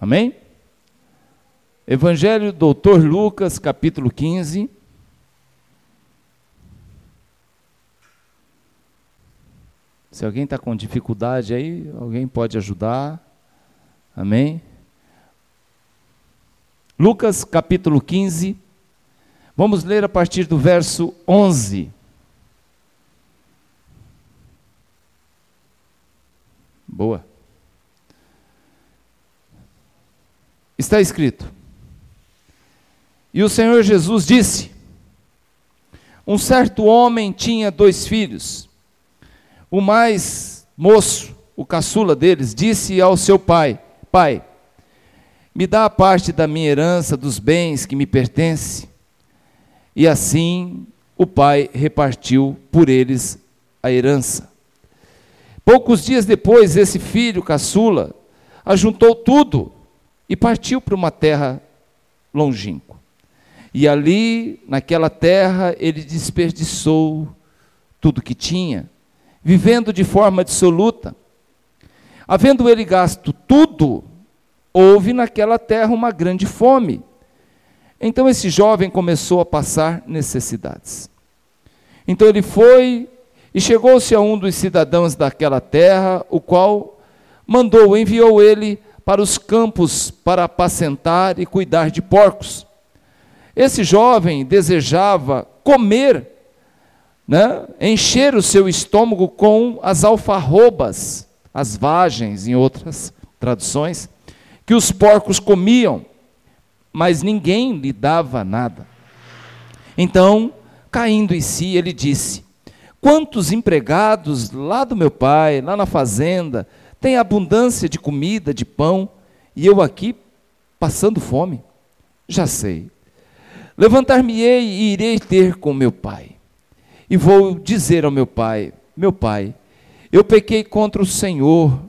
Amém? Evangelho Doutor Lucas, capítulo 15. Se alguém está com dificuldade aí, alguém pode ajudar. Amém? Lucas capítulo 15. Vamos ler a partir do verso 11. Boa. Está escrito: E o Senhor Jesus disse: Um certo homem tinha dois filhos. O mais moço, o caçula deles, disse ao seu pai: Pai, me dá a parte da minha herança dos bens que me pertence. E assim o pai repartiu por eles a herança. Poucos dias depois, esse filho caçula ajuntou tudo e partiu para uma terra longínqua. E ali, naquela terra, ele desperdiçou tudo que tinha vivendo de forma dissoluta. Havendo ele gasto tudo, houve naquela terra uma grande fome. Então esse jovem começou a passar necessidades. Então ele foi e chegou-se a um dos cidadãos daquela terra, o qual mandou, enviou ele para os campos para apacentar e cuidar de porcos. Esse jovem desejava comer né, encher o seu estômago com as alfarrobas, as vagens, em outras traduções, que os porcos comiam, mas ninguém lhe dava nada. Então, caindo em si, ele disse: Quantos empregados lá do meu pai, lá na fazenda, têm abundância de comida, de pão, e eu aqui passando fome? Já sei. Levantar-me-ei e irei ter com meu pai e vou dizer ao meu pai: Meu pai, eu pequei contra o Senhor,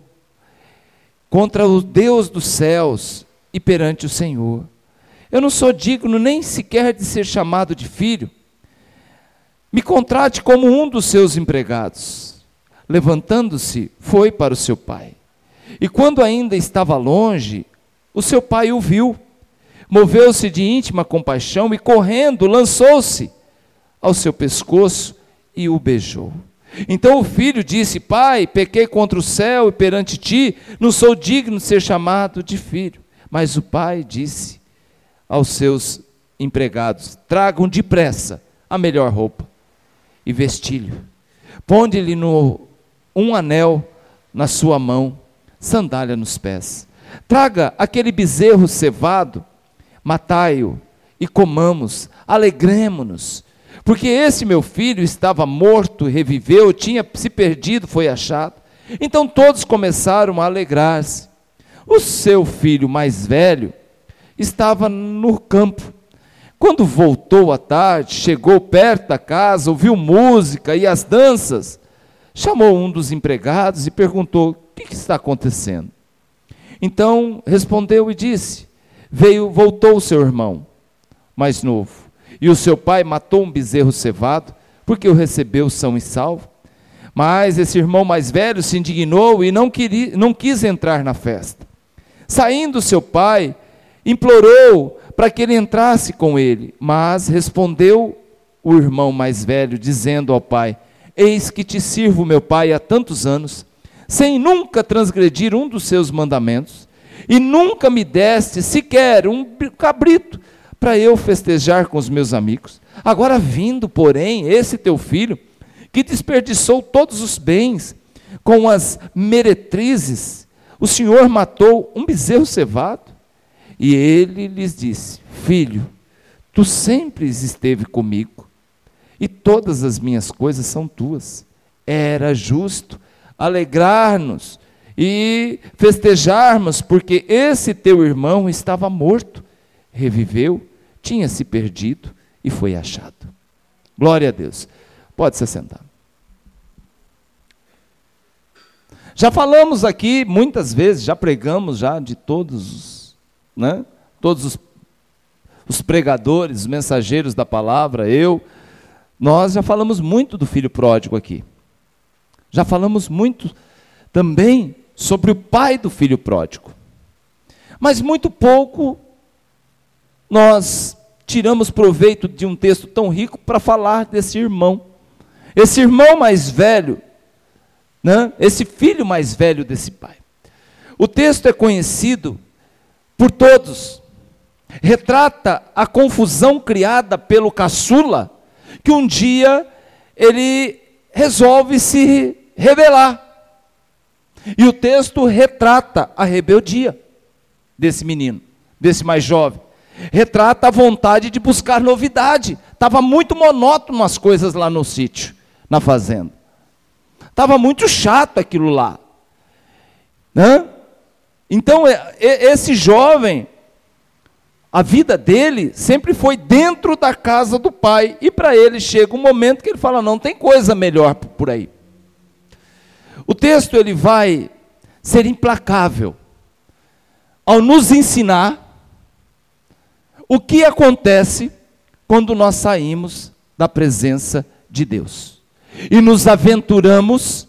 contra o Deus dos céus e perante o Senhor. Eu não sou digno nem sequer de ser chamado de filho. Me contrate como um dos seus empregados. Levantando-se, foi para o seu pai. E quando ainda estava longe, o seu pai o viu. Moveu-se de íntima compaixão e, correndo, lançou-se ao seu pescoço e o beijou. Então o filho disse: Pai, pequei contra o céu e perante ti, não sou digno de ser chamado de filho. Mas o pai disse aos seus empregados: Tragam depressa a melhor roupa e vestilho. Ponde-lhe no um anel na sua mão, sandália nos pés. Traga aquele bezerro cevado, matai-o e comamos, alegremo-nos porque esse meu filho estava morto, reviveu, tinha se perdido, foi achado. Então todos começaram a alegrar-se. O seu filho mais velho estava no campo. Quando voltou à tarde, chegou perto da casa, ouviu música e as danças, chamou um dos empregados e perguntou: O que, que está acontecendo? Então respondeu e disse: Veio, voltou o seu irmão mais novo e o seu pai matou um bezerro cevado, porque o recebeu são e salvo. Mas esse irmão mais velho se indignou e não, queria, não quis entrar na festa. Saindo seu pai, implorou para que ele entrasse com ele, mas respondeu o irmão mais velho, dizendo ao pai: Eis que te sirvo, meu pai, há tantos anos, sem nunca transgredir um dos seus mandamentos, e nunca me deste sequer um cabrito para eu festejar com os meus amigos. Agora vindo, porém, esse teu filho, que desperdiçou todos os bens com as meretrizes, o Senhor matou um bezerro cevado. E ele lhes disse: Filho, tu sempre esteve comigo, e todas as minhas coisas são tuas. Era justo alegrar-nos e festejarmos, porque esse teu irmão estava morto, reviveu, tinha se perdido e foi achado. Glória a Deus. Pode se sentar. Já falamos aqui muitas vezes, já pregamos já de todos os, né? Todos os, os pregadores, os mensageiros da palavra, eu, nós já falamos muito do filho pródigo aqui. Já falamos muito também sobre o pai do filho pródigo. Mas muito pouco nós tiramos proveito de um texto tão rico para falar desse irmão. Esse irmão mais velho, né? esse filho mais velho desse pai. O texto é conhecido por todos. Retrata a confusão criada pelo caçula, que um dia ele resolve se rebelar. E o texto retrata a rebeldia desse menino, desse mais jovem. Retrata a vontade de buscar novidade. Estava muito monótono as coisas lá no sítio, na fazenda. Estava muito chato aquilo lá. Né? Então, esse jovem, a vida dele sempre foi dentro da casa do pai. E para ele chega um momento que ele fala: não tem coisa melhor por aí. O texto ele vai ser implacável ao nos ensinar o que acontece quando nós saímos da presença de Deus e nos aventuramos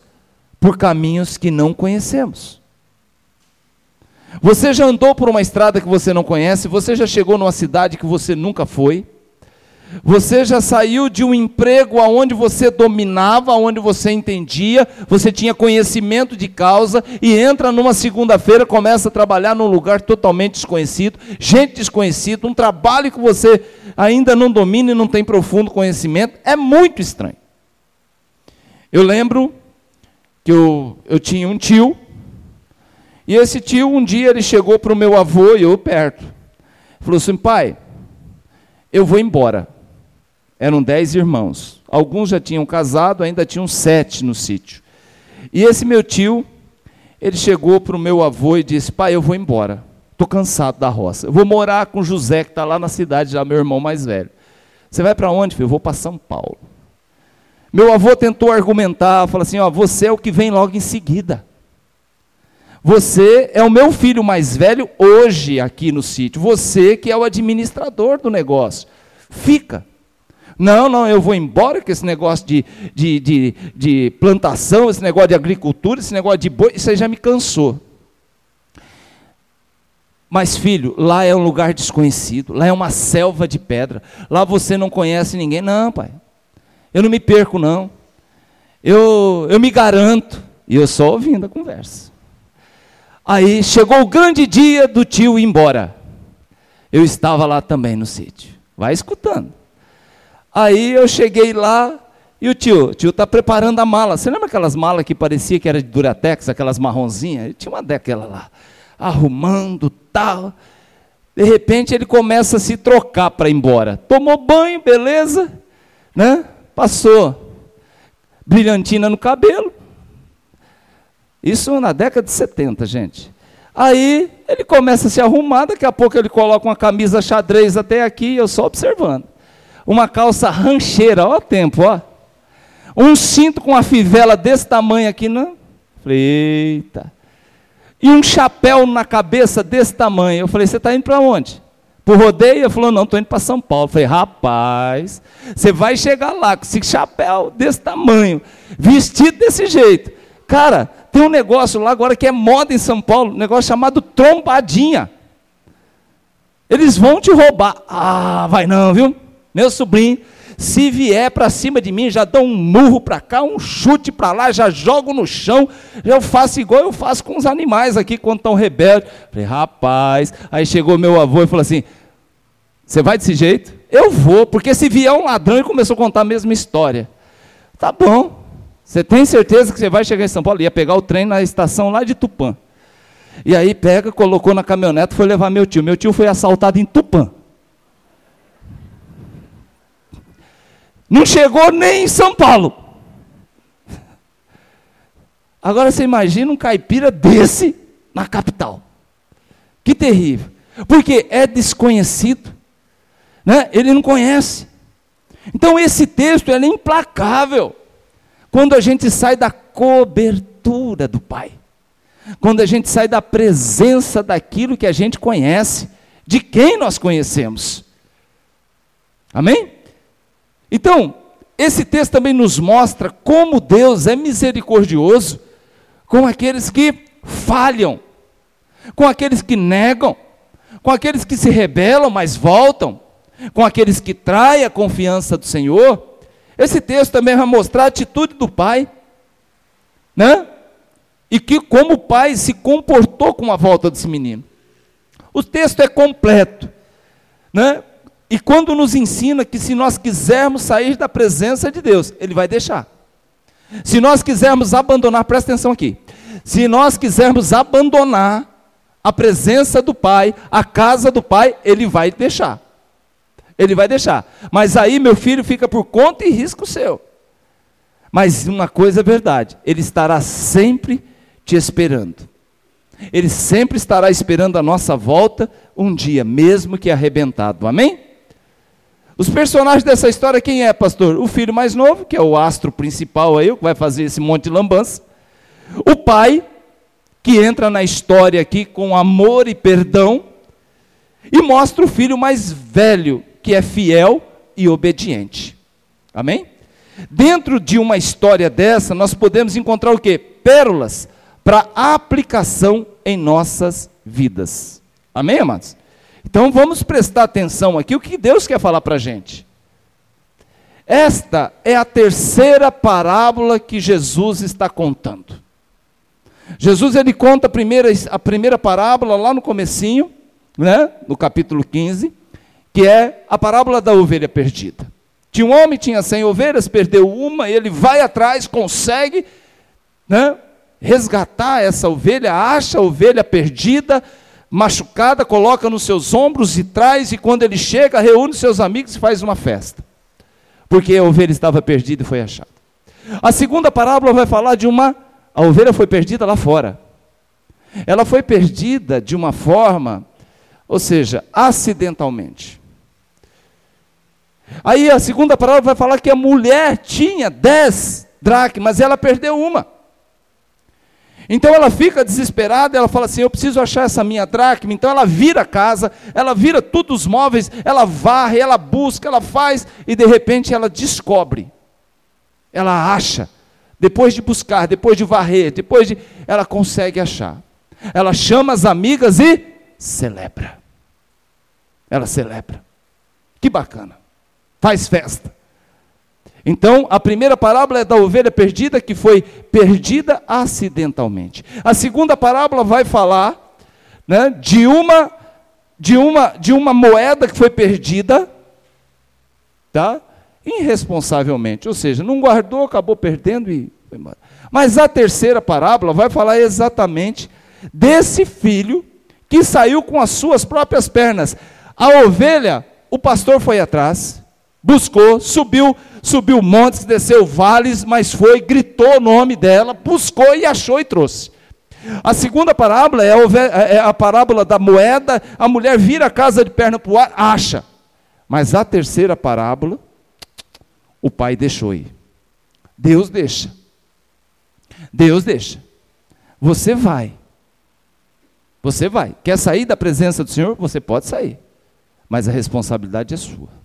por caminhos que não conhecemos. Você já andou por uma estrada que você não conhece? Você já chegou numa cidade que você nunca foi? Você já saiu de um emprego aonde você dominava, aonde você entendia, você tinha conhecimento de causa e entra numa segunda-feira, começa a trabalhar num lugar totalmente desconhecido, gente desconhecida, um trabalho que você ainda não domina e não tem profundo conhecimento, é muito estranho. Eu lembro que eu, eu tinha um tio e esse tio, um dia, ele chegou para o meu avô e eu perto. Falou assim: pai, eu vou embora. Eram dez irmãos. Alguns já tinham casado, ainda tinham sete no sítio. E esse meu tio, ele chegou para o meu avô e disse: pai, eu vou embora. Estou cansado da roça. Eu vou morar com José, que está lá na cidade, já meu irmão mais velho. Você vai para onde, filho? Eu vou para São Paulo. Meu avô tentou argumentar, falou assim: ó, você é o que vem logo em seguida. Você é o meu filho mais velho hoje aqui no sítio. Você que é o administrador do negócio. Fica. Não, não, eu vou embora com esse negócio de, de, de, de plantação, esse negócio de agricultura, esse negócio de boi, isso aí já me cansou. Mas, filho, lá é um lugar desconhecido, lá é uma selva de pedra, lá você não conhece ninguém. Não, pai, eu não me perco, não. Eu, eu me garanto, e eu só ouvindo a conversa. Aí chegou o grande dia do tio ir embora. Eu estava lá também no sítio. Vai escutando. Aí eu cheguei lá e o tio, o tio está preparando a mala. Você lembra aquelas malas que parecia que era de Duratex, aquelas marronzinhas? Ele tinha uma daquela lá, arrumando tal. De repente ele começa a se trocar para ir embora. Tomou banho, beleza, né? Passou brilhantina no cabelo, isso na década de 70, gente. Aí ele começa a se arrumar, daqui a pouco ele coloca uma camisa xadrez até aqui, eu só observando. Uma calça rancheira, ó o tempo, ó. Um cinto com uma fivela desse tamanho aqui, não? Falei, eita. E um chapéu na cabeça desse tamanho. Eu falei, você está indo para onde? Para o rodeio? Ele falou, não, estou indo para São Paulo. Eu falei, rapaz, você vai chegar lá com esse chapéu desse tamanho, vestido desse jeito. Cara, tem um negócio lá agora que é moda em São Paulo, um negócio chamado trombadinha. Eles vão te roubar. Ah, vai não, viu? Meu sobrinho, se vier para cima de mim, já dou um murro para cá, um chute para lá, já jogo no chão, eu faço igual eu faço com os animais aqui quando estão rebeldes. Falei, rapaz, aí chegou meu avô e falou assim: Você vai desse jeito? Eu vou, porque se vier um ladrão e começou a contar a mesma história. Tá bom. Você tem certeza que você vai chegar em São Paulo? Ia pegar o trem na estação lá de Tupã. E aí pega, colocou na caminhonete, foi levar meu tio. Meu tio foi assaltado em Tupã. Não chegou nem em São Paulo. Agora você imagina um caipira desse na capital. Que terrível. Porque é desconhecido. Né? Ele não conhece. Então esse texto é implacável. Quando a gente sai da cobertura do Pai, quando a gente sai da presença daquilo que a gente conhece, de quem nós conhecemos. Amém? Então, esse texto também nos mostra como Deus é misericordioso com aqueles que falham, com aqueles que negam, com aqueles que se rebelam, mas voltam, com aqueles que traem a confiança do Senhor. Esse texto também vai mostrar a atitude do pai, né? E que como o pai se comportou com a volta desse menino. O texto é completo, né? E quando nos ensina que se nós quisermos sair da presença de Deus, ele vai deixar. Se nós quisermos abandonar, presta atenção aqui. Se nós quisermos abandonar a presença do Pai, a casa do Pai, ele vai deixar. Ele vai deixar. Mas aí, meu filho, fica por conta e risco seu. Mas uma coisa é verdade: ele estará sempre te esperando. Ele sempre estará esperando a nossa volta um dia, mesmo que arrebentado. Amém? Os personagens dessa história, quem é, pastor? O filho mais novo, que é o astro principal aí, que vai fazer esse monte de lambança. O pai, que entra na história aqui com amor e perdão. E mostra o filho mais velho, que é fiel e obediente. Amém? Dentro de uma história dessa, nós podemos encontrar o quê? Pérolas para aplicação em nossas vidas. Amém, amados? Então vamos prestar atenção aqui o que Deus quer falar para a gente. Esta é a terceira parábola que Jesus está contando. Jesus ele conta a primeira, a primeira parábola lá no comecinho, né, no capítulo 15, que é a parábola da ovelha perdida. Tinha um homem, tinha 100 ovelhas, perdeu uma, ele vai atrás, consegue né, resgatar essa ovelha, acha a ovelha perdida, machucada, coloca nos seus ombros e traz, e quando ele chega, reúne seus amigos e faz uma festa. Porque a ovelha estava perdida e foi achada. A segunda parábola vai falar de uma. A ovelha foi perdida lá fora. Ela foi perdida de uma forma, ou seja, acidentalmente. Aí a segunda parábola vai falar que a mulher tinha dez dracmas, ela perdeu uma. Então ela fica desesperada, ela fala assim: Eu preciso achar essa minha dracma. Então ela vira a casa, ela vira todos os móveis, ela varre, ela busca, ela faz, e de repente ela descobre, ela acha. Depois de buscar, depois de varrer, depois de. Ela consegue achar. Ela chama as amigas e celebra. Ela celebra. Que bacana. Faz festa. Então, a primeira parábola é da ovelha perdida, que foi perdida acidentalmente. A segunda parábola vai falar né, de, uma, de, uma, de uma moeda que foi perdida, tá? irresponsavelmente, ou seja, não guardou, acabou perdendo e foi embora. Mas a terceira parábola vai falar exatamente desse filho que saiu com as suas próprias pernas. A ovelha, o pastor foi atrás, buscou, subiu, subiu montes, desceu vales, mas foi, gritou o nome dela, buscou e achou e trouxe. A segunda parábola é a, é a parábola da moeda, a mulher vira a casa de perna para o ar, acha. Mas a terceira parábola, o pai deixou ir. Deus deixa. Deus deixa. Você vai. Você vai. Quer sair da presença do Senhor? Você pode sair. Mas a responsabilidade é sua.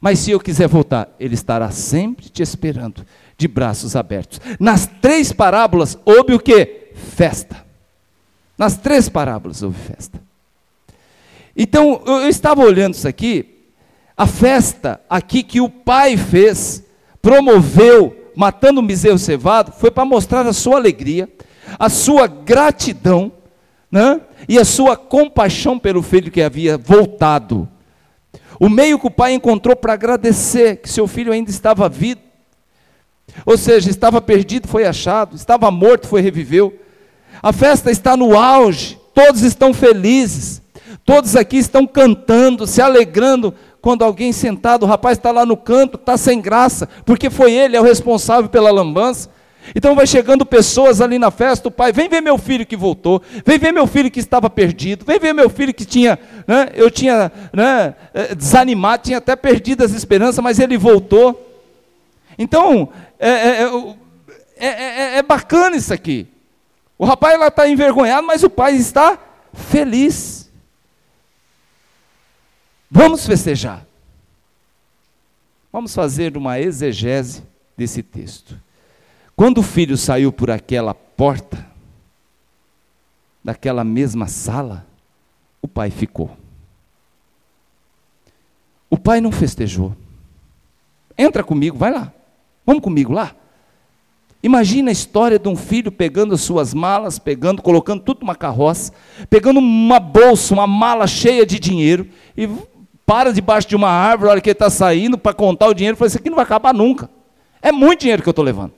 Mas se eu quiser voltar, Ele estará sempre te esperando, de braços abertos. Nas três parábolas houve o que? Festa. Nas três parábolas houve festa. Então, eu estava olhando isso aqui, a festa aqui que o pai fez, promoveu, matando o bezerro cevado, foi para mostrar a sua alegria, a sua gratidão, né? e a sua compaixão pelo filho que havia voltado. O meio que o pai encontrou para agradecer que seu filho ainda estava vivo. Ou seja, estava perdido, foi achado, estava morto, foi reviveu. A festa está no auge, todos estão felizes, todos aqui estão cantando, se alegrando. Quando alguém sentado, o rapaz está lá no canto, está sem graça, porque foi ele, é o responsável pela lambança. Então vai chegando pessoas ali na festa, o pai, vem ver meu filho que voltou, vem ver meu filho que estava perdido, vem ver meu filho que tinha, né, eu tinha né, eh, desanimado, tinha até perdido as esperanças, mas ele voltou. Então, é, é, é, é bacana isso aqui. O rapaz lá está envergonhado, mas o pai está feliz. Vamos festejar. Vamos fazer uma exegese desse texto. Quando o filho saiu por aquela porta, daquela mesma sala, o pai ficou. O pai não festejou. Entra comigo, vai lá. Vamos comigo lá. Imagina a história de um filho pegando as suas malas, pegando, colocando tudo numa carroça, pegando uma bolsa, uma mala cheia de dinheiro e para debaixo de uma árvore, olha que ele está saindo para contar o dinheiro, fala, isso aqui não vai acabar nunca. É muito dinheiro que eu estou levando.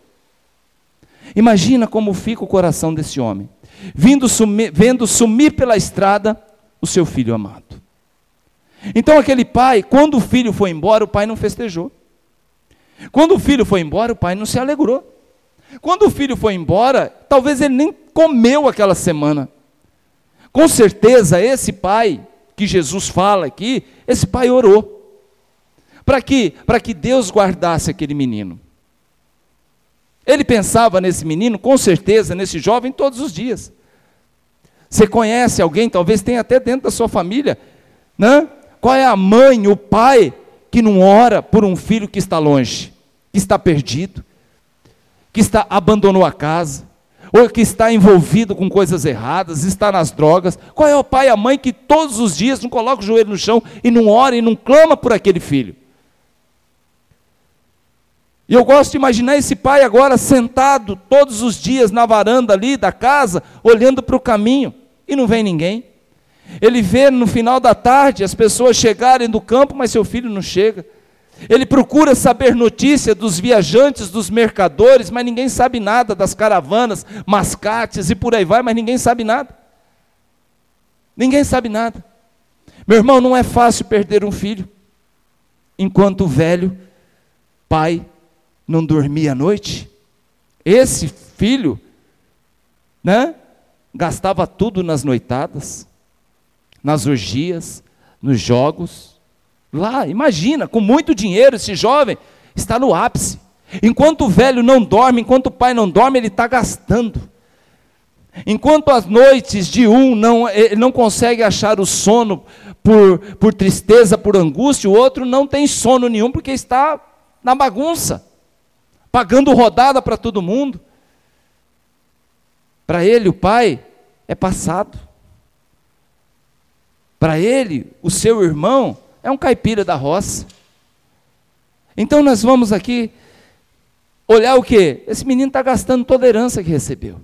Imagina como fica o coração desse homem, vendo sumir pela estrada o seu filho amado. Então aquele pai, quando o filho foi embora, o pai não festejou. Quando o filho foi embora, o pai não se alegrou. Quando o filho foi embora, talvez ele nem comeu aquela semana. Com certeza, esse pai que Jesus fala aqui, esse pai orou. Para que? Para que Deus guardasse aquele menino. Ele pensava nesse menino, com certeza, nesse jovem, todos os dias. Você conhece alguém, talvez tenha até dentro da sua família, né? Qual é a mãe, o pai que não ora por um filho que está longe, que está perdido, que está abandonou a casa, ou que está envolvido com coisas erradas, está nas drogas? Qual é o pai e a mãe que todos os dias não coloca o joelho no chão e não ora e não clama por aquele filho? E eu gosto de imaginar esse pai agora sentado todos os dias na varanda ali da casa, olhando para o caminho, e não vem ninguém. Ele vê no final da tarde as pessoas chegarem do campo, mas seu filho não chega. Ele procura saber notícia dos viajantes, dos mercadores, mas ninguém sabe nada das caravanas, mascates e por aí vai, mas ninguém sabe nada. Ninguém sabe nada. Meu irmão, não é fácil perder um filho. Enquanto o velho pai não dormia à noite, esse filho, né, gastava tudo nas noitadas, nas orgias, nos jogos, Lá, imagina, com muito dinheiro, esse jovem está no ápice. Enquanto o velho não dorme, enquanto o pai não dorme, ele está gastando. Enquanto as noites de um não, ele não consegue achar o sono por, por tristeza, por angústia, o outro não tem sono nenhum porque está na bagunça, pagando rodada para todo mundo. Para ele, o pai é passado. Para ele, o seu irmão é um caipira da roça. Então nós vamos aqui olhar o que? Esse menino está gastando toda a herança que recebeu.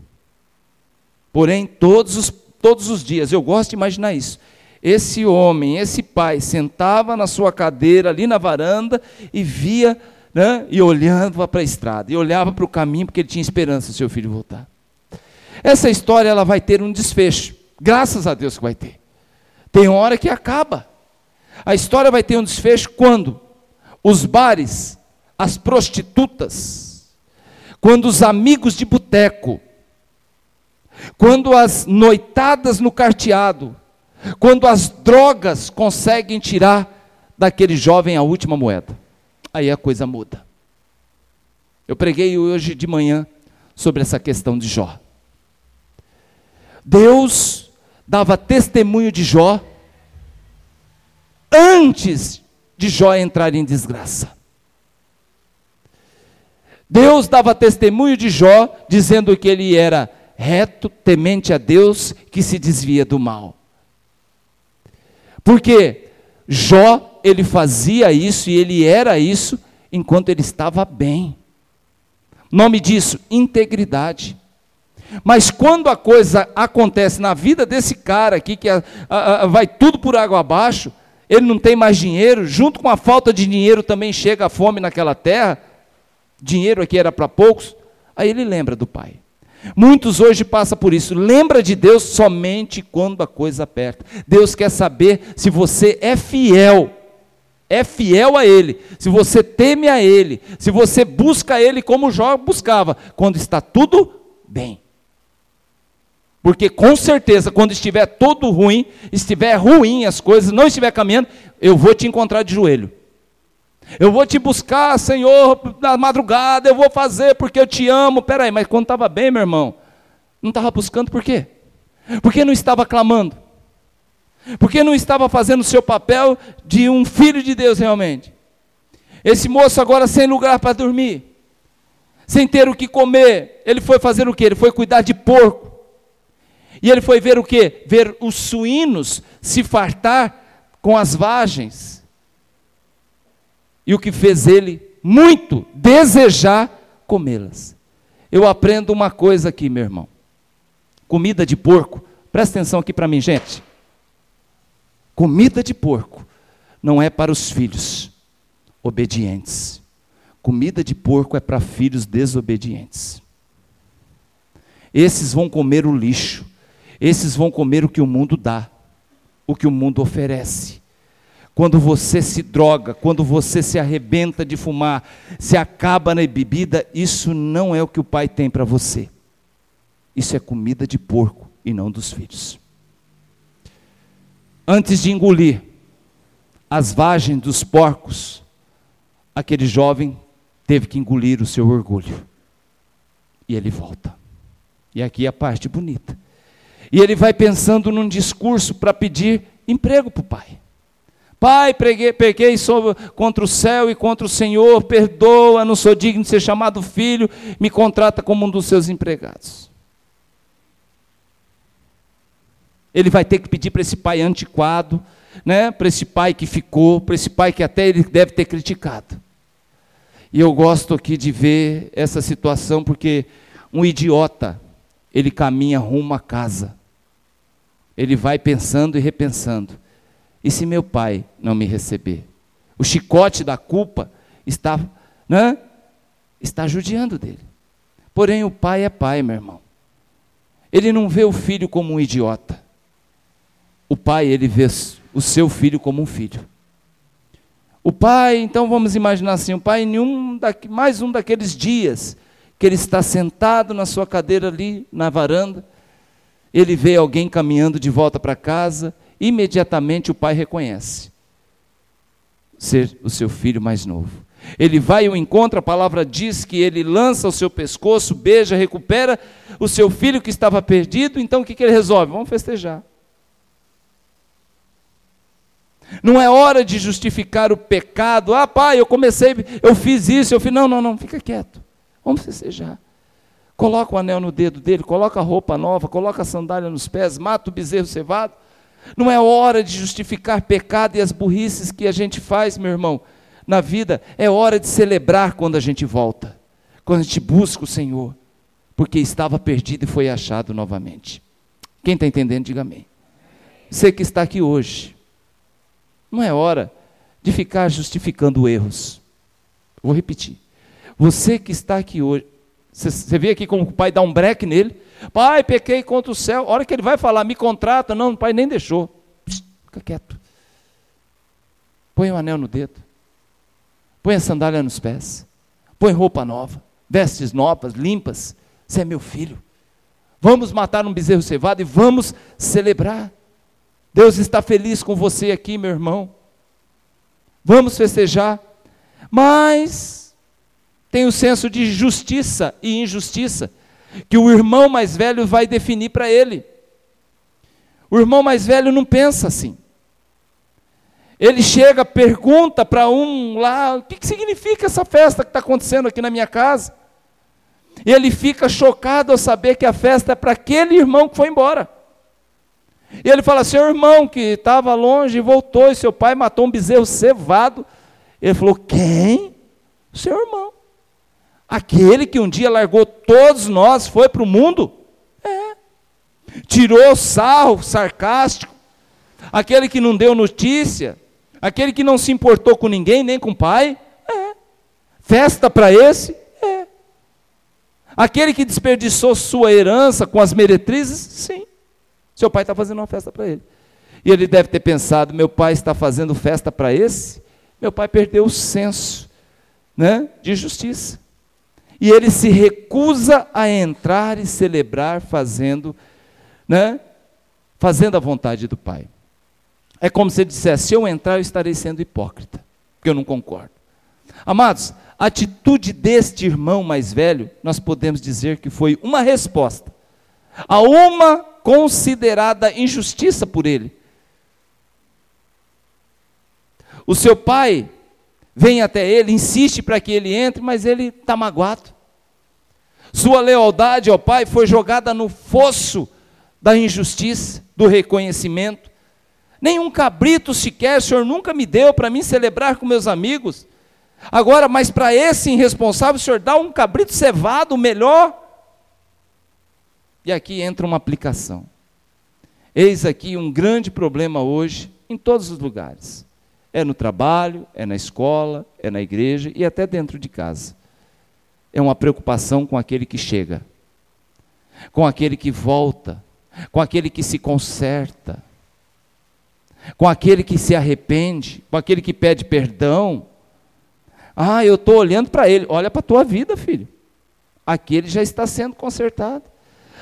Porém, todos os, todos os dias, eu gosto de imaginar isso. Esse homem, esse pai, sentava na sua cadeira ali na varanda e via, né, e olhava para a estrada, e olhava para o caminho, porque ele tinha esperança do seu filho voltar. Essa história ela vai ter um desfecho, graças a Deus que vai ter. Tem hora que acaba. A história vai ter um desfecho quando os bares, as prostitutas, quando os amigos de boteco, quando as noitadas no carteado, quando as drogas conseguem tirar daquele jovem a última moeda. Aí a coisa muda. Eu preguei hoje de manhã sobre essa questão de Jó. Deus dava testemunho de Jó antes de Jó entrar em desgraça. Deus dava testemunho de Jó, dizendo que ele era reto, temente a Deus, que se desvia do mal. Porque Jó, ele fazia isso e ele era isso enquanto ele estava bem. Nome disso, integridade. Mas quando a coisa acontece na vida desse cara aqui, que a, a, a, vai tudo por água abaixo, ele não tem mais dinheiro, junto com a falta de dinheiro também chega a fome naquela terra, dinheiro aqui era para poucos, aí ele lembra do pai. Muitos hoje passam por isso, lembra de Deus somente quando a coisa aperta. Deus quer saber se você é fiel, é fiel a Ele, se você teme a Ele, se você busca Ele como Jó buscava, quando está tudo bem. Porque com certeza, quando estiver todo ruim, estiver ruim as coisas, não estiver caminhando, eu vou te encontrar de joelho. Eu vou te buscar, Senhor, na madrugada, eu vou fazer porque eu te amo. Peraí, mas quando estava bem, meu irmão, não estava buscando por quê? Porque não estava clamando? Porque não estava fazendo o seu papel de um filho de Deus realmente? Esse moço agora sem lugar para dormir, sem ter o que comer, ele foi fazer o quê? Ele foi cuidar de porco. E ele foi ver o que? Ver os suínos se fartar com as vagens. E o que fez ele muito desejar comê-las. Eu aprendo uma coisa aqui, meu irmão. Comida de porco. Presta atenção aqui para mim, gente. Comida de porco não é para os filhos obedientes. Comida de porco é para filhos desobedientes. Esses vão comer o lixo. Esses vão comer o que o mundo dá, o que o mundo oferece. Quando você se droga, quando você se arrebenta de fumar, se acaba na bebida, isso não é o que o pai tem para você. Isso é comida de porco e não dos filhos. Antes de engolir as vagens dos porcos, aquele jovem teve que engolir o seu orgulho. E ele volta. E aqui é a parte bonita. E ele vai pensando num discurso para pedir emprego para o pai. Pai, preguei, peguei sobre, contra o céu e contra o Senhor, perdoa, não sou digno de ser chamado filho, me contrata como um dos seus empregados. Ele vai ter que pedir para esse pai antiquado, né, para esse pai que ficou, para esse pai que até ele deve ter criticado. E eu gosto aqui de ver essa situação porque um idiota, ele caminha rumo à casa. Ele vai pensando e repensando. E se meu pai não me receber? O chicote da culpa está, né, está judiando dele. Porém, o pai é pai, meu irmão. Ele não vê o filho como um idiota. O pai, ele vê o seu filho como um filho. O pai, então vamos imaginar assim, o pai em um mais um daqueles dias que ele está sentado na sua cadeira ali na varanda, ele vê alguém caminhando de volta para casa, imediatamente o pai reconhece ser o seu filho mais novo. Ele vai e o encontra, a palavra diz que ele lança o seu pescoço, beija, recupera o seu filho que estava perdido, então o que, que ele resolve? Vamos festejar. Não é hora de justificar o pecado. Ah, pai, eu comecei, eu fiz isso, eu fiz. Não, não, não, fica quieto. Vamos festejar. Coloca o anel no dedo dele, coloca a roupa nova, coloca a sandália nos pés, mata o bezerro cevado. Não é hora de justificar pecado e as burrices que a gente faz, meu irmão, na vida. É hora de celebrar quando a gente volta, quando a gente busca o Senhor, porque estava perdido e foi achado novamente. Quem está entendendo, diga amém. Você que está aqui hoje, não é hora de ficar justificando erros. Vou repetir. Você que está aqui hoje, você vê aqui como o pai dá um break nele. Pai, pequei contra o céu. A hora que ele vai falar, me contrata. Não, o pai nem deixou. Psst, fica quieto. Põe o um anel no dedo. Põe a sandália nos pés. Põe roupa nova. Vestes novas, limpas. Você é meu filho. Vamos matar um bezerro cevado e vamos celebrar. Deus está feliz com você aqui, meu irmão. Vamos festejar. Mas tem o senso de justiça e injustiça que o irmão mais velho vai definir para ele. O irmão mais velho não pensa assim. Ele chega, pergunta para um lá: o que, que significa essa festa que está acontecendo aqui na minha casa? E ele fica chocado ao saber que a festa é para aquele irmão que foi embora. E ele fala: seu irmão que estava longe voltou, e seu pai matou um bezerro cevado. Ele falou: quem? Seu irmão. Aquele que um dia largou todos nós, foi para o mundo? É. Tirou sarro sarcástico. Aquele que não deu notícia. Aquele que não se importou com ninguém, nem com o pai. É. Festa para esse? É. Aquele que desperdiçou sua herança com as meretrizes? Sim. Seu pai está fazendo uma festa para ele. E ele deve ter pensado: meu pai está fazendo festa para esse? Meu pai perdeu o senso né, de justiça. E ele se recusa a entrar e celebrar fazendo, né, fazendo a vontade do pai. É como se ele dissesse: se eu entrar, eu estarei sendo hipócrita, porque eu não concordo. Amados, a atitude deste irmão mais velho, nós podemos dizer que foi uma resposta a uma considerada injustiça por ele. O seu pai vem até ele, insiste para que ele entre, mas ele está magoado. Sua lealdade ao pai foi jogada no fosso da injustiça, do reconhecimento. Nenhum cabrito sequer o Senhor nunca me deu para mim celebrar com meus amigos. Agora, mas para esse irresponsável, o Senhor dá um cabrito cevado, melhor. E aqui entra uma aplicação. Eis aqui um grande problema hoje em todos os lugares. É no trabalho, é na escola, é na igreja e até dentro de casa. É uma preocupação com aquele que chega, com aquele que volta, com aquele que se conserta, com aquele que se arrepende, com aquele que pede perdão. Ah, eu estou olhando para ele. Olha para a tua vida, filho. Aquele já está sendo consertado.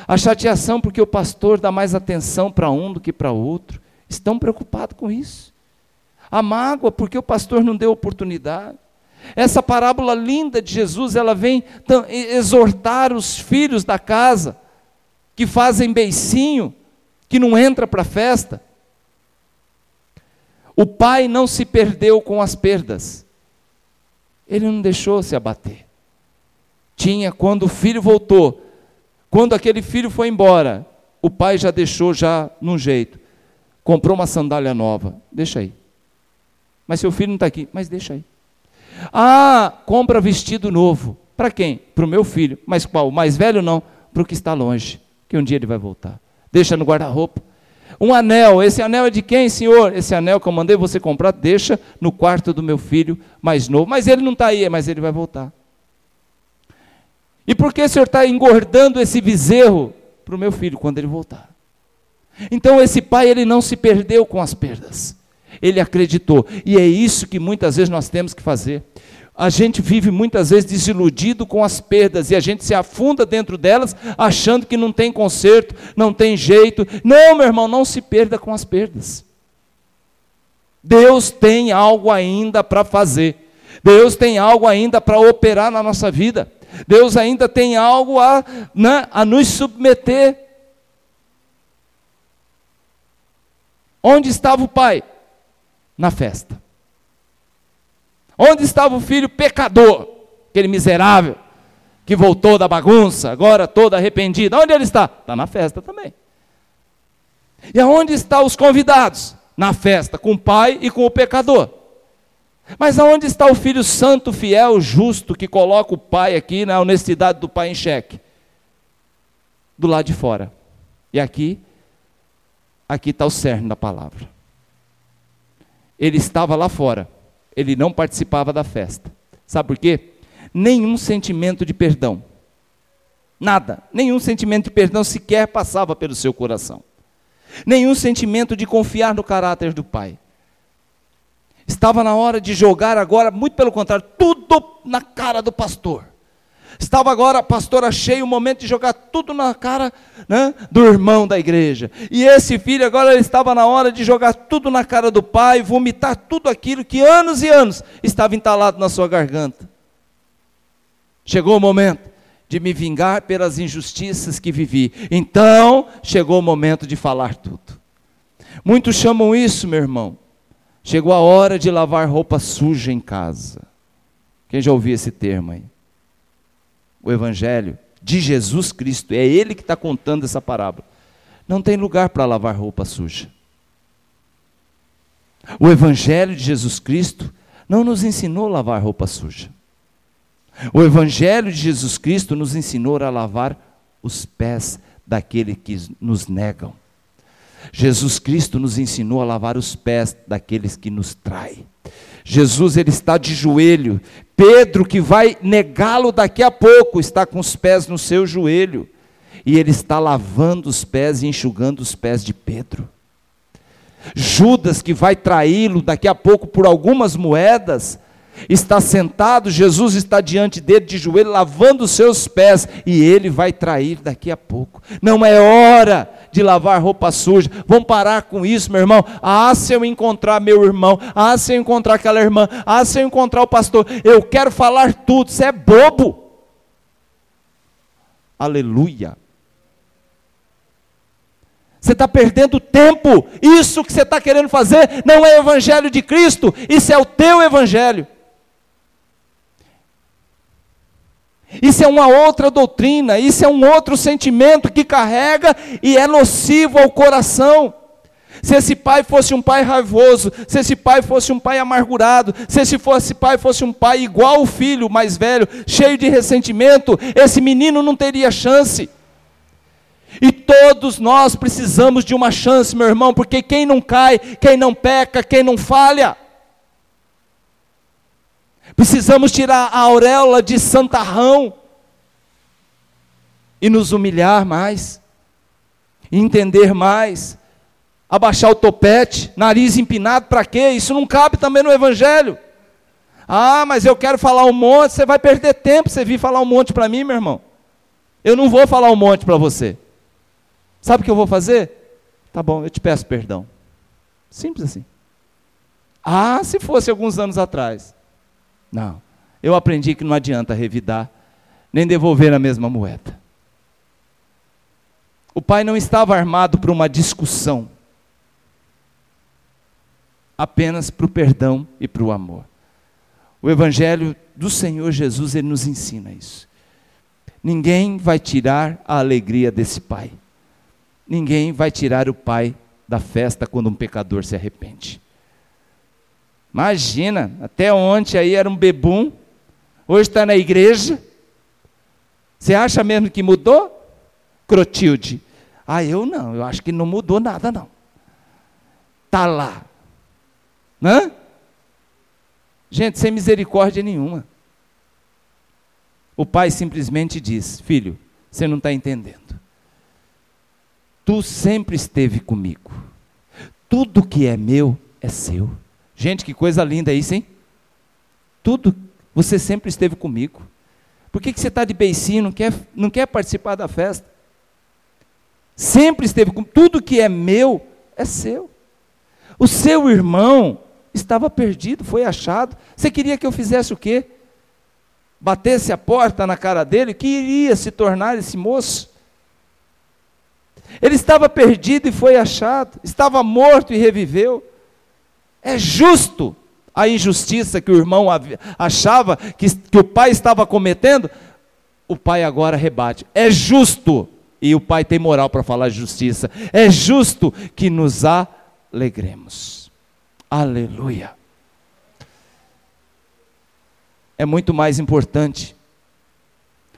A chateação porque o pastor dá mais atenção para um do que para outro. Estão preocupados com isso. A mágoa porque o pastor não deu oportunidade. Essa parábola linda de Jesus, ela vem exortar os filhos da casa que fazem beicinho, que não entra para a festa. O pai não se perdeu com as perdas. Ele não deixou se abater. Tinha quando o filho voltou, quando aquele filho foi embora, o pai já deixou já num jeito. Comprou uma sandália nova, deixa aí. Mas seu filho não está aqui, mas deixa aí. Ah, compra vestido novo. Para quem? Para o meu filho. Mas qual? O mais velho não, para o que está longe que um dia ele vai voltar. Deixa no guarda-roupa. Um anel, esse anel é de quem, senhor? Esse anel que eu mandei você comprar, deixa no quarto do meu filho mais novo. Mas ele não está aí, mas ele vai voltar. E por que o senhor está engordando esse bezerro para o meu filho quando ele voltar? Então esse pai, ele não se perdeu com as perdas. Ele acreditou. E é isso que muitas vezes nós temos que fazer a gente vive muitas vezes desiludido com as perdas e a gente se afunda dentro delas achando que não tem conserto, não tem jeito. Não, meu irmão, não se perda com as perdas. Deus tem algo ainda para fazer. Deus tem algo ainda para operar na nossa vida. Deus ainda tem algo a, né, a nos submeter. Onde estava o pai? Na festa. Onde estava o filho pecador, aquele miserável, que voltou da bagunça, agora todo arrependido? Onde ele está? Está na festa também. E aonde estão os convidados? Na festa, com o pai e com o pecador. Mas aonde está o filho santo, fiel, justo, que coloca o pai aqui na honestidade do pai em xeque? Do lado de fora. E aqui, aqui está o cerne da palavra. Ele estava lá fora ele não participava da festa. Sabe por quê? Nenhum sentimento de perdão. Nada, nenhum sentimento de perdão sequer passava pelo seu coração. Nenhum sentimento de confiar no caráter do Pai. Estava na hora de jogar agora, muito pelo contrário, tudo na cara do pastor. Estava agora, pastor, achei o momento de jogar tudo na cara né, do irmão da igreja. E esse filho agora estava na hora de jogar tudo na cara do pai, vomitar tudo aquilo que anos e anos estava entalado na sua garganta. Chegou o momento de me vingar pelas injustiças que vivi. Então, chegou o momento de falar tudo. Muitos chamam isso, meu irmão. Chegou a hora de lavar roupa suja em casa. Quem já ouviu esse termo aí? o Evangelho de Jesus Cristo, é Ele que está contando essa parábola. Não tem lugar para lavar roupa suja. O Evangelho de Jesus Cristo não nos ensinou a lavar roupa suja. O Evangelho de Jesus Cristo nos ensinou a lavar os pés daquele que nos negam. Jesus Cristo nos ensinou a lavar os pés daqueles que nos traem. Jesus ele está de joelho. Pedro que vai negá-lo daqui a pouco está com os pés no seu joelho e ele está lavando os pés e enxugando os pés de Pedro. Judas que vai traí-lo daqui a pouco por algumas moedas, está sentado, Jesus está diante dele de joelho, lavando os seus pés, e ele vai trair daqui a pouco. Não é hora de lavar roupa suja. Vamos parar com isso, meu irmão. Ah, se eu encontrar meu irmão, ah, se eu encontrar aquela irmã, ah, se eu encontrar o pastor, eu quero falar tudo. Você é bobo. Aleluia. Você está perdendo tempo. Isso que você está querendo fazer não é evangelho de Cristo, isso é o teu evangelho. Isso é uma outra doutrina, isso é um outro sentimento que carrega e é nocivo ao coração. Se esse pai fosse um pai raivoso, se esse pai fosse um pai amargurado, se esse fosse pai fosse um pai igual o filho mais velho, cheio de ressentimento, esse menino não teria chance. E todos nós precisamos de uma chance, meu irmão, porque quem não cai, quem não peca, quem não falha. Precisamos tirar a auréola de santarrão e nos humilhar mais, entender mais, abaixar o topete, nariz empinado, para quê? Isso não cabe também no Evangelho. Ah, mas eu quero falar um monte, você vai perder tempo você vir falar um monte para mim, meu irmão. Eu não vou falar um monte para você. Sabe o que eu vou fazer? Tá bom, eu te peço perdão. Simples assim. Ah, se fosse alguns anos atrás. Não. Eu aprendi que não adianta revidar, nem devolver a mesma moeda. O pai não estava armado para uma discussão apenas para o perdão e para o amor. O Evangelho do Senhor Jesus, ele nos ensina isso. Ninguém vai tirar a alegria desse pai. Ninguém vai tirar o pai da festa quando um pecador se arrepende. Imagina, até ontem aí era um bebum, hoje está na igreja. Você acha mesmo que mudou? Crotilde. Ah, eu não, eu acho que não mudou nada, não. Está lá, Hã? Gente, sem misericórdia nenhuma. O pai simplesmente diz: Filho, você não está entendendo. Tu sempre esteve comigo. Tudo que é meu é seu. Gente, que coisa linda isso, hein? Tudo, você sempre esteve comigo. Por que, que você está de beicinho, não quer, não quer participar da festa? Sempre esteve com tudo que é meu é seu. O seu irmão estava perdido, foi achado. Você queria que eu fizesse o quê? Batesse a porta na cara dele, que iria se tornar esse moço? Ele estava perdido e foi achado, estava morto e reviveu. É justo a injustiça que o irmão achava que, que o pai estava cometendo, o pai agora rebate. É justo, e o pai tem moral para falar justiça, é justo que nos alegremos. Aleluia. É muito mais importante.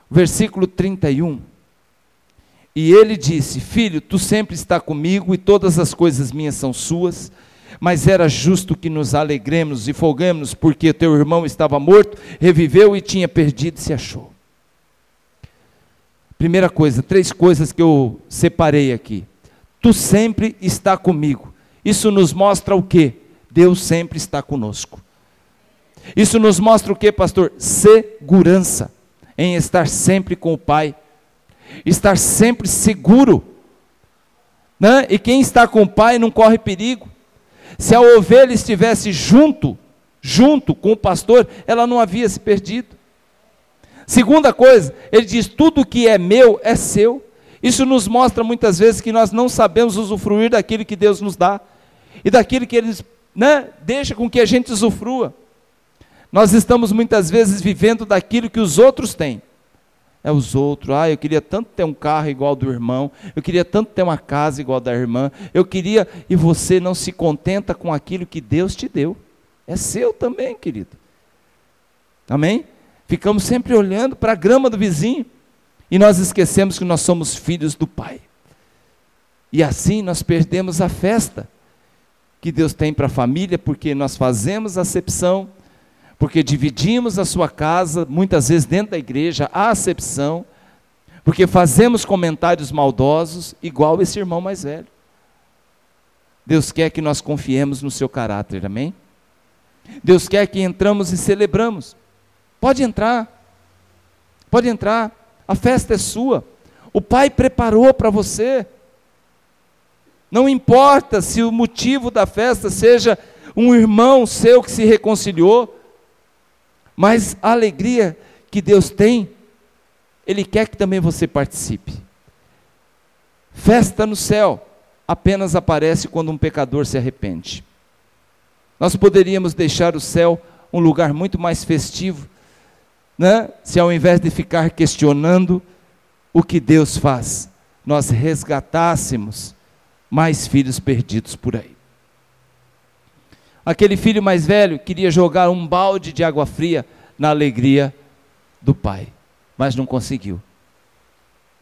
Versículo 31. E ele disse: Filho, tu sempre está comigo e todas as coisas minhas são suas, mas era justo que nos alegremos e folgamos, porque teu irmão estava morto, reviveu e tinha perdido e se achou. Primeira coisa, três coisas que eu separei aqui. Tu sempre está comigo. Isso nos mostra o quê? Deus sempre está conosco. Isso nos mostra o que, pastor? Segurança em estar sempre com o Pai, estar sempre seguro. Né? E quem está com o Pai não corre perigo. Se a ovelha estivesse junto, junto com o pastor, ela não havia se perdido. Segunda coisa, ele diz: tudo que é meu é seu. Isso nos mostra muitas vezes que nós não sabemos usufruir daquilo que Deus nos dá e daquilo que Ele né? deixa com que a gente usufrua. Nós estamos muitas vezes vivendo daquilo que os outros têm. É os outros, ah, eu queria tanto ter um carro igual do irmão, eu queria tanto ter uma casa igual da irmã, eu queria, e você não se contenta com aquilo que Deus te deu. É seu também, querido. Amém? Ficamos sempre olhando para a grama do vizinho e nós esquecemos que nós somos filhos do Pai. E assim nós perdemos a festa que Deus tem para a família, porque nós fazemos acepção, porque dividimos a sua casa, muitas vezes dentro da igreja, a acepção, porque fazemos comentários maldosos, igual esse irmão mais velho. Deus quer que nós confiemos no seu caráter, amém? Deus quer que entramos e celebramos. Pode entrar, pode entrar, a festa é sua. O Pai preparou para você. Não importa se o motivo da festa seja um irmão seu que se reconciliou, mas a alegria que Deus tem, Ele quer que também você participe. Festa no céu apenas aparece quando um pecador se arrepende. Nós poderíamos deixar o céu um lugar muito mais festivo né? se ao invés de ficar questionando o que Deus faz, nós resgatássemos mais filhos perdidos por aí. Aquele filho mais velho queria jogar um balde de água fria na alegria do pai, mas não conseguiu.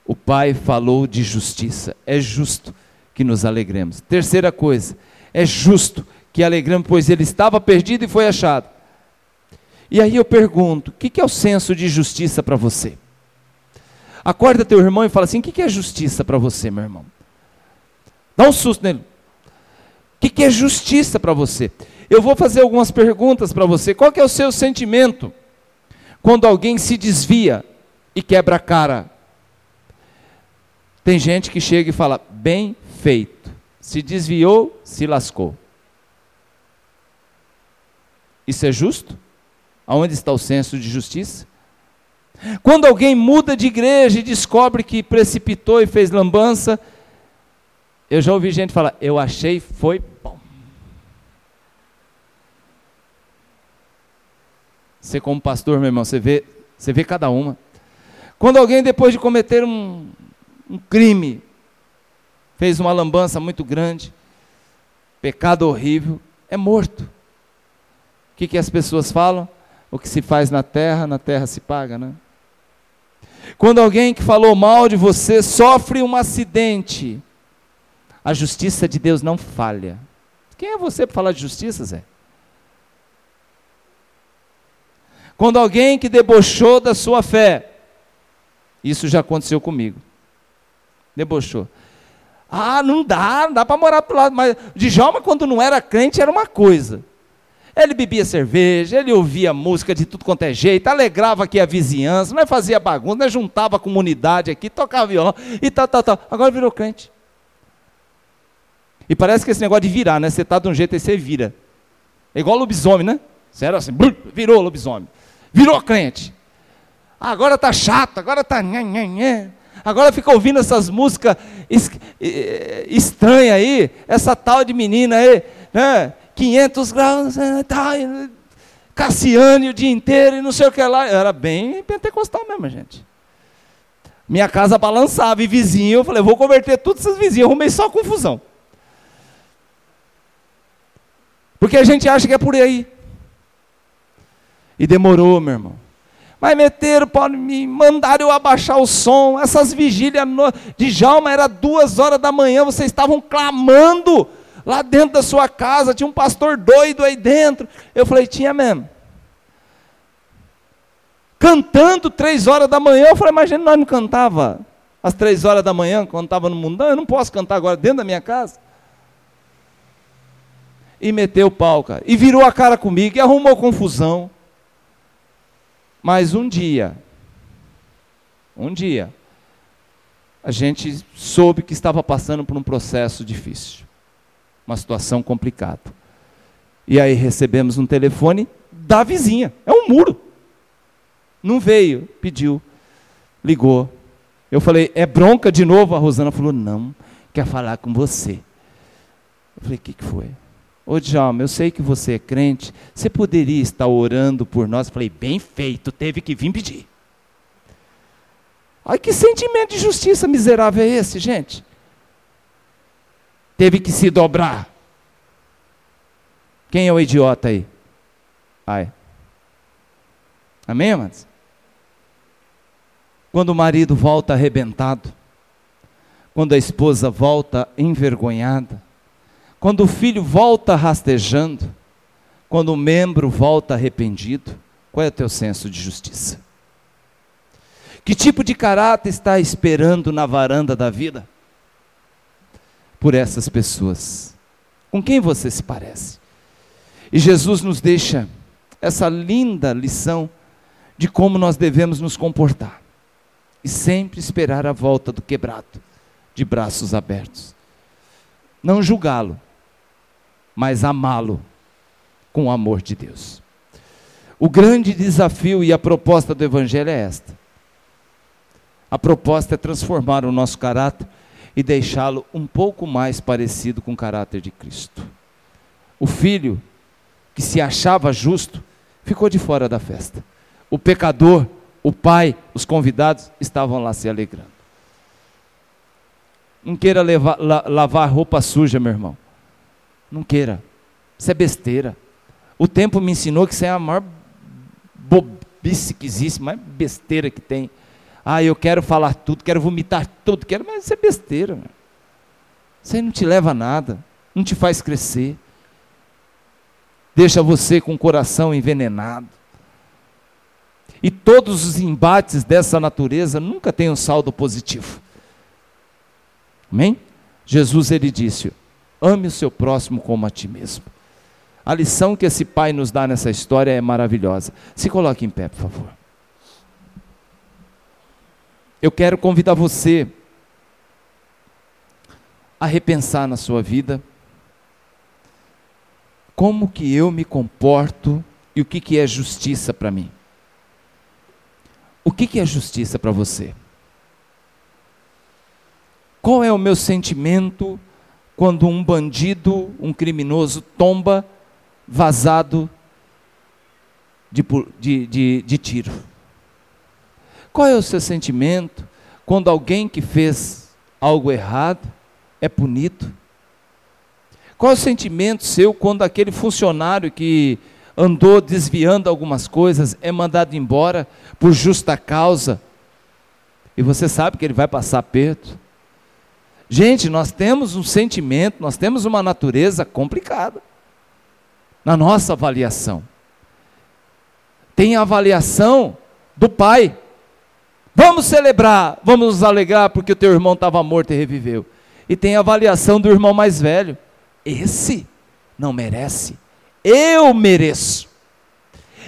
O pai falou de justiça. É justo que nos alegremos. Terceira coisa, é justo que alegremos, pois ele estava perdido e foi achado. E aí eu pergunto: o que é o senso de justiça para você? Acorda teu irmão e fala assim: o que é justiça para você, meu irmão? Dá um susto nele. O que é justiça para você? Eu vou fazer algumas perguntas para você. Qual é o seu sentimento quando alguém se desvia e quebra a cara? Tem gente que chega e fala: bem feito. Se desviou, se lascou. Isso é justo? Aonde está o senso de justiça? Quando alguém muda de igreja e descobre que precipitou e fez lambança, eu já ouvi gente falar, eu achei foi bom. Você como pastor, meu irmão, você vê, você vê cada uma. Quando alguém depois de cometer um, um crime, fez uma lambança muito grande, pecado horrível, é morto. O que, que as pessoas falam? O que se faz na terra, na terra se paga, né? Quando alguém que falou mal de você sofre um acidente, a justiça de Deus não falha. Quem é você para falar de justiça, Zé? Quando alguém que debochou da sua fé, isso já aconteceu comigo. Debochou. Ah, não dá, não dá para morar para lado. Mas Djalma, quando não era crente, era uma coisa. Ele bebia cerveja, ele ouvia música de tudo quanto é jeito, alegrava aqui a vizinhança, não fazia bagunça, não juntava a comunidade aqui, tocava violão e tal, tal, tal. Agora virou crente. E parece que esse negócio de virar, né? Você está de um jeito e você vira. É igual lobisomem, né? Você era assim, virou lobisomem. Virou crente. Agora tá chato, agora tá. Agora fica ouvindo essas músicas estranhas aí, essa tal de menina aí, né? 500 graus, tá, Cassiane o dia inteiro e não sei o que lá. Era bem pentecostal mesmo, gente. Minha casa balançava e vizinho, eu falei, vou converter todos esses vizinhos, eu arrumei só confusão. Porque a gente acha que é por aí. E demorou, meu irmão. Mas meteram, pode me mandaram eu abaixar o som. Essas vigílias de Jalma era duas horas da manhã, vocês estavam clamando lá dentro da sua casa, tinha um pastor doido aí dentro. Eu falei, tinha mesmo. Cantando três horas da manhã, eu falei, imagina, nós não cantava às três horas da manhã, quando estava no mundão, eu não posso cantar agora dentro da minha casa e meteu o pau, cara. E virou a cara comigo e arrumou confusão. Mas um dia, um dia, a gente soube que estava passando por um processo difícil, uma situação complicada. E aí recebemos um telefone da vizinha, é um muro. Não veio, pediu, ligou. Eu falei, é bronca de novo? A Rosana falou, não, quer falar com você. Eu falei, o que, que foi? Ô Djalma, eu sei que você é crente, você poderia estar orando por nós? Falei, bem feito, teve que vir pedir. Ai, que sentimento de justiça miserável é esse, gente? Teve que se dobrar. Quem é o idiota aí? Ai. Amém, amados? Quando o marido volta arrebentado, quando a esposa volta envergonhada, quando o filho volta rastejando, quando o membro volta arrependido, qual é o teu senso de justiça? Que tipo de caráter está esperando na varanda da vida? Por essas pessoas. Com quem você se parece? E Jesus nos deixa essa linda lição de como nós devemos nos comportar e sempre esperar a volta do quebrado, de braços abertos. Não julgá-lo, mas amá-lo com o amor de Deus. O grande desafio e a proposta do Evangelho é esta. A proposta é transformar o nosso caráter e deixá-lo um pouco mais parecido com o caráter de Cristo. O filho, que se achava justo, ficou de fora da festa. o pecador, o pai, os convidados estavam lá se alegrando. Não queira levar, la, lavar roupa suja, meu irmão. Não queira. Isso é besteira. O tempo me ensinou que isso é a maior bobice que existe, a maior besteira que tem. Ah, eu quero falar tudo, quero vomitar tudo, quero, mas isso é besteira. Meu. Isso aí não te leva a nada, não te faz crescer. Deixa você com o coração envenenado. E todos os embates dessa natureza nunca têm um saldo positivo. Amém? Jesus ele disse: ame o seu próximo como a ti mesmo. A lição que esse pai nos dá nessa história é maravilhosa. Se coloque em pé, por favor. Eu quero convidar você a repensar na sua vida como que eu me comporto e o que, que é justiça para mim. O que, que é justiça para você? Qual é o meu sentimento quando um bandido, um criminoso, tomba vazado de, de, de, de tiro? Qual é o seu sentimento quando alguém que fez algo errado é punido? Qual é o sentimento seu quando aquele funcionário que andou desviando algumas coisas, é mandado embora por justa causa, e você sabe que ele vai passar perto. Gente, nós temos um sentimento, nós temos uma natureza complicada na nossa avaliação. Tem a avaliação do pai. Vamos celebrar, vamos nos alegrar porque o teu irmão estava morto e reviveu. E tem a avaliação do irmão mais velho. Esse não merece eu mereço.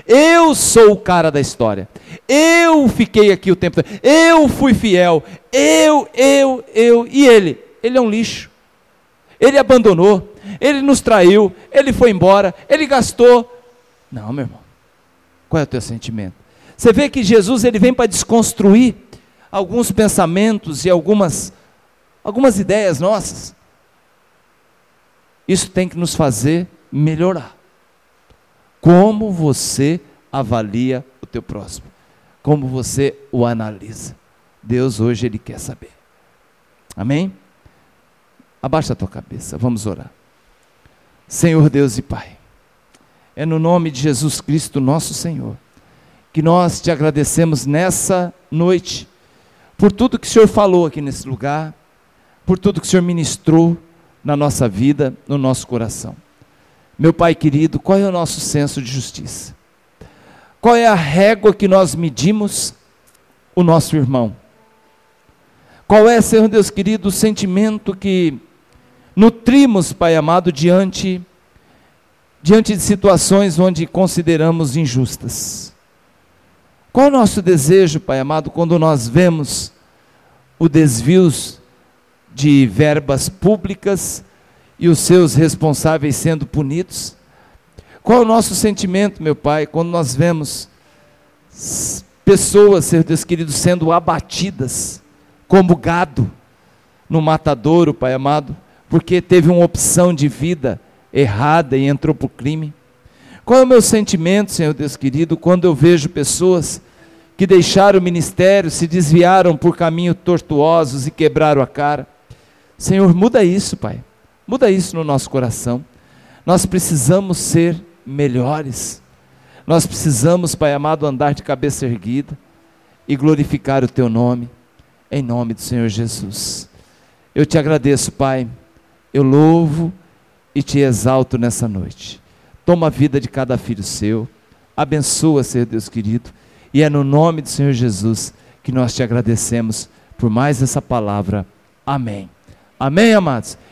Eu sou o cara da história. Eu fiquei aqui o tempo todo. Eu fui fiel. Eu, eu, eu. E ele? Ele é um lixo. Ele abandonou. Ele nos traiu. Ele foi embora. Ele gastou. Não, meu irmão. Qual é o teu sentimento? Você vê que Jesus ele vem para desconstruir alguns pensamentos e algumas, algumas ideias nossas. Isso tem que nos fazer melhorar. Como você avalia o teu próximo? Como você o analisa? Deus hoje ele quer saber. Amém? Abaixa a tua cabeça, vamos orar. Senhor Deus e Pai, é no nome de Jesus Cristo, nosso Senhor, que nós te agradecemos nessa noite, por tudo que o Senhor falou aqui nesse lugar, por tudo que o Senhor ministrou na nossa vida, no nosso coração. Meu Pai querido, qual é o nosso senso de justiça? Qual é a régua que nós medimos o nosso irmão? Qual é, Senhor Deus querido, o sentimento que nutrimos, Pai amado, diante diante de situações onde consideramos injustas? Qual é o nosso desejo, Pai amado, quando nós vemos o desvios de verbas públicas e os seus responsáveis sendo punidos? Qual é o nosso sentimento, meu Pai, quando nós vemos pessoas, Senhor Deus querido, sendo abatidas como gado no matadouro, Pai amado, porque teve uma opção de vida errada e entrou para o crime? Qual é o meu sentimento, Senhor Deus querido, quando eu vejo pessoas que deixaram o ministério, se desviaram por caminhos tortuosos e quebraram a cara? Senhor, muda isso, Pai. Muda isso no nosso coração. Nós precisamos ser melhores. Nós precisamos, Pai amado, andar de cabeça erguida e glorificar o Teu nome, em nome do Senhor Jesus. Eu te agradeço, Pai. Eu louvo e te exalto nessa noite. Toma a vida de cada filho seu. Abençoa, Senhor Deus querido. E é no nome do Senhor Jesus que nós te agradecemos por mais essa palavra. Amém. Amém, amados?